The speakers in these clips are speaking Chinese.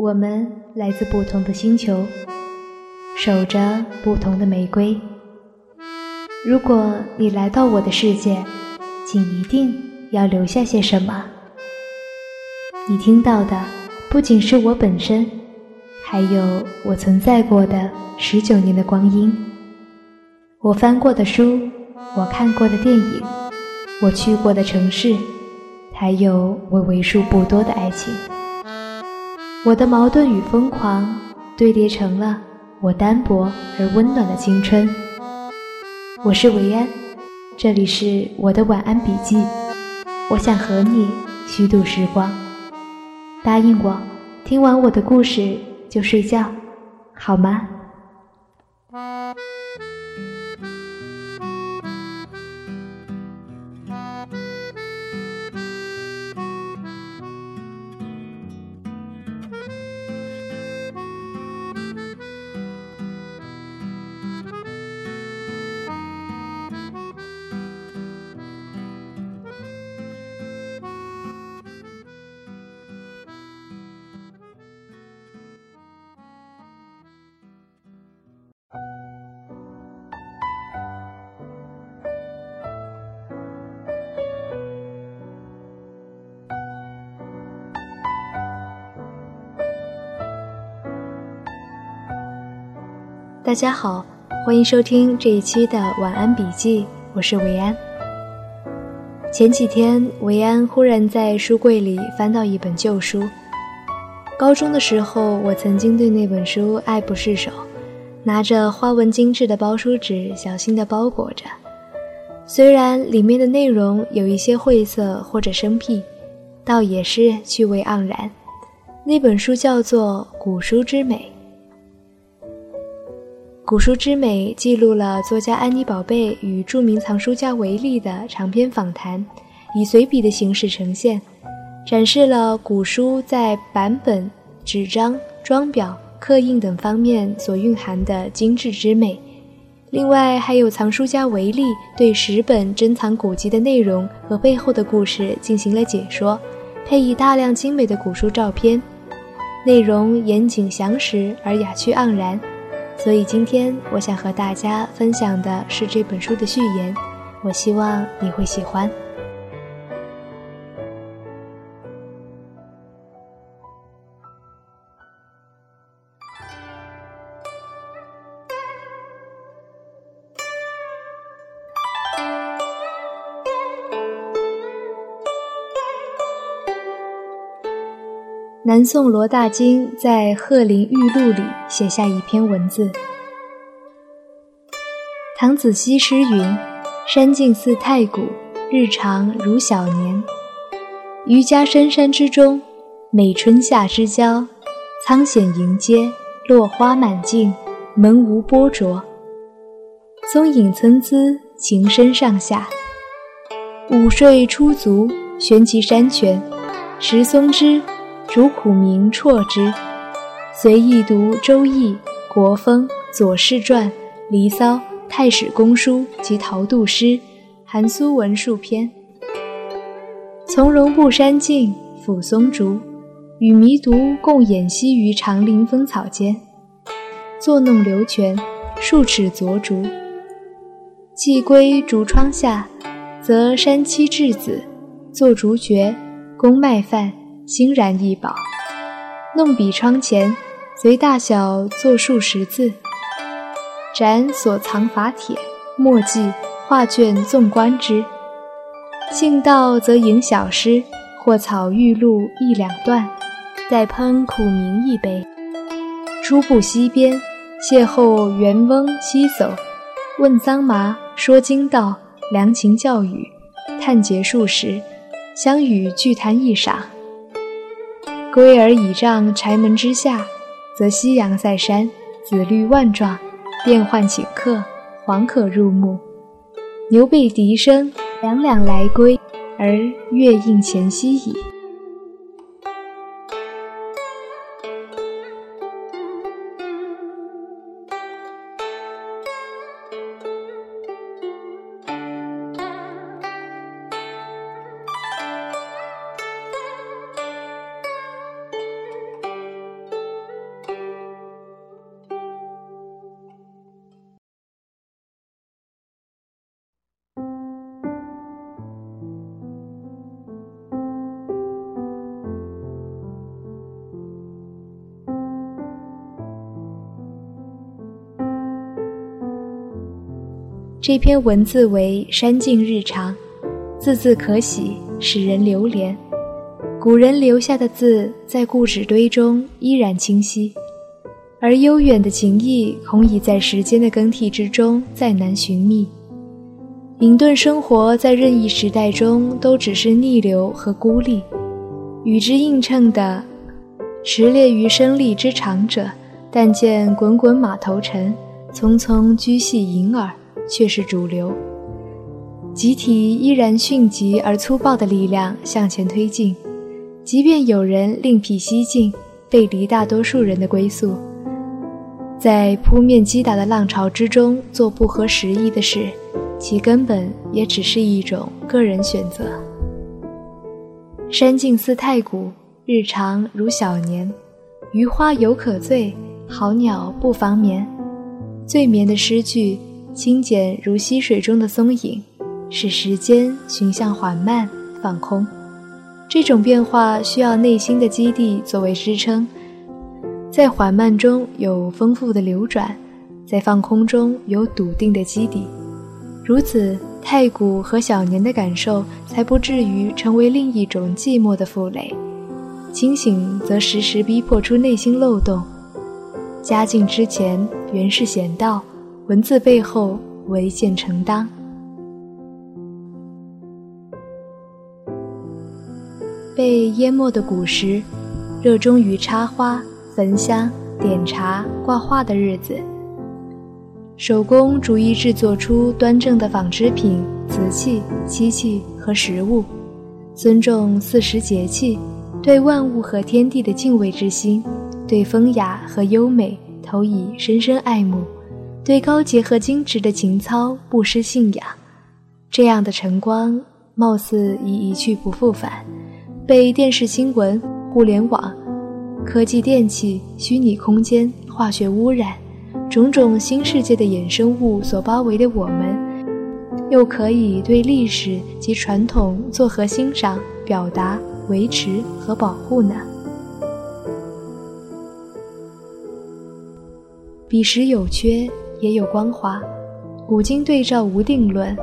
我们来自不同的星球，守着不同的玫瑰。如果你来到我的世界，请一定要留下些什么。你听到的不仅是我本身，还有我存在过的十九年的光阴，我翻过的书，我看过的电影，我去过的城市，还有我为数不多的爱情。我的矛盾与疯狂堆叠成了我单薄而温暖的青春。我是维安，这里是我的晚安笔记。我想和你虚度时光，答应我，听完我的故事就睡觉，好吗？大家好，欢迎收听这一期的晚安笔记，我是维安。前几天，维安忽然在书柜里翻到一本旧书。高中的时候，我曾经对那本书爱不释手，拿着花纹精致的包书纸，小心地包裹着。虽然里面的内容有一些晦涩或者生僻，倒也是趣味盎然。那本书叫做《古书之美》。古书之美记录了作家安妮宝贝与著名藏书家维利的长篇访谈，以随笔的形式呈现，展示了古书在版本、纸张、装裱、刻印等方面所蕴含的精致之美。另外，还有藏书家维利对十本珍藏古籍的内容和背后的故事进行了解说，配以大量精美的古书照片，内容严谨详实而雅趣盎然。所以今天我想和大家分享的是这本书的序言，我希望你会喜欢。南宋罗大经在《鹤林玉录》里写下一篇文字：“唐子西诗云：‘山静似太古，日长如小年。余家深山之中，每春夏之交，苍藓迎接，落花满径，门无波灼。松影参差，情深上下。午睡初足，旋其山泉，石松枝。’”主苦名辍之，随意读《周易》《国风》《左氏传》《离骚》《太史公书》及陶杜诗《韩苏文数篇》。从容步山径，抚松竹，与迷读共偃息于长林风草间，坐弄流泉，数尺昨竹。既归竹窗下，则山栖稚子，作竹绝，供麦饭。欣然一宝，弄笔窗前，随大小作数十字，展所藏法帖、墨迹、画卷，纵观之。兴到则吟小诗，或草玉露一两段，再烹苦茗一杯。初步溪边，邂逅元翁西走，问桑麻，说经道，良禽教语，探结数时，相与聚谈一晌。归而倚杖柴门之下，则夕阳在山，紫绿万状，变幻顷刻，黄可入目。牛背笛声，两两来归，而月映前夕矣。这篇文字为山境日常，字字可喜，使人流连。古人留下的字，在故纸堆中依然清晰，而悠远的情意，恐已在时间的更替之中再难寻觅。隐遁生活在任意时代中，都只是逆流和孤立。与之映衬的，驰猎于生利之长者，但见滚滚马头尘，匆匆居系银耳，却是主流。集体依然迅疾而粗暴的力量向前推进。即便有人另辟蹊径，背离大多数人的归宿，在扑面击打的浪潮之中做不合时宜的事，其根本也只是一种个人选择。山静似太古，日长如小年。渔花犹可醉，好鸟不妨眠。醉眠的诗句，清简如溪水中的松影，使时间寻向缓慢放空。这种变化需要内心的基地作为支撑，在缓慢中有丰富的流转，在放空中有笃定的基底，如此太古和小年的感受才不至于成为另一种寂寞的负累。清醒则时时逼迫出内心漏洞。嘉靖之前原是险道，文字背后唯见承当。被淹没的古时，热衷于插花、焚香、点茶、挂画的日子。手工逐一制作出端正的纺织品、瓷器、漆器和食物，尊重四时节气，对万物和天地的敬畏之心，对风雅和优美投以深深爱慕，对高洁和精致的情操不失信仰。这样的晨光，貌似已一去不复返。被电视新闻、互联网、科技电器、虚拟空间、化学污染、种种新世界的衍生物所包围的我们，又可以对历史及传统作何欣赏、表达、维持和保护呢？彼时有缺，也有光华。古今对照无定论，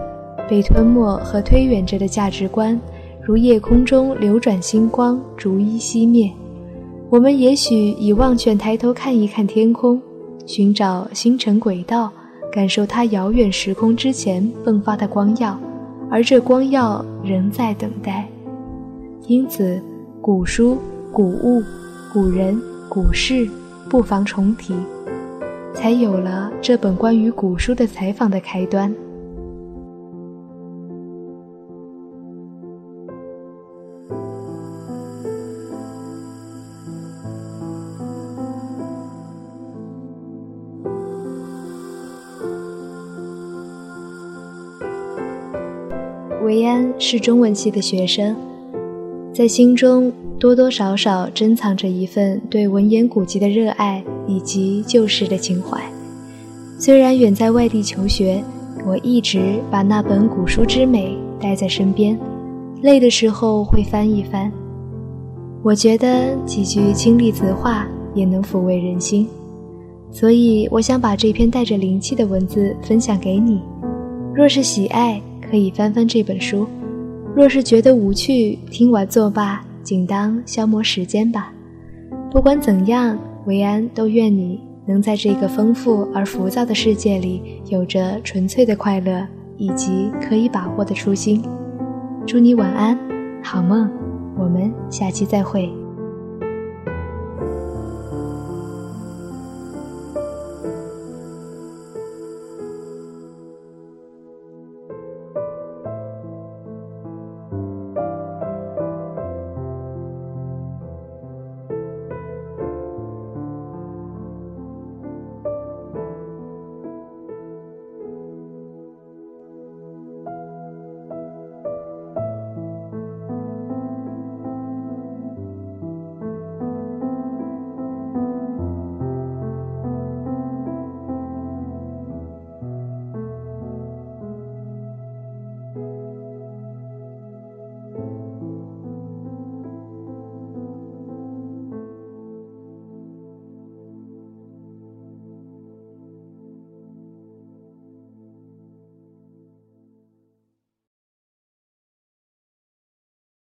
被吞没和推远着的价值观。如夜空中流转星光，逐一熄灭。我们也许已忘却抬头看一看天空，寻找星辰轨道，感受它遥远时空之前迸发的光耀，而这光耀仍在等待。因此，古书、古物、古人、古事，不妨重提，才有了这本关于古书的采访的开端。维安是中文系的学生，在心中多多少少珍藏着一份对文言古籍的热爱以及旧时的情怀。虽然远在外地求学，我一直把那本古书之美带在身边，累的时候会翻一翻。我觉得几句清丽词话也能抚慰人心，所以我想把这篇带着灵气的文字分享给你。若是喜爱。可以翻翻这本书，若是觉得无趣，听完作罢，仅当消磨时间吧。不管怎样，维安都愿你能在这个丰富而浮躁的世界里，有着纯粹的快乐以及可以把握的初心。祝你晚安，好梦，我们下期再会。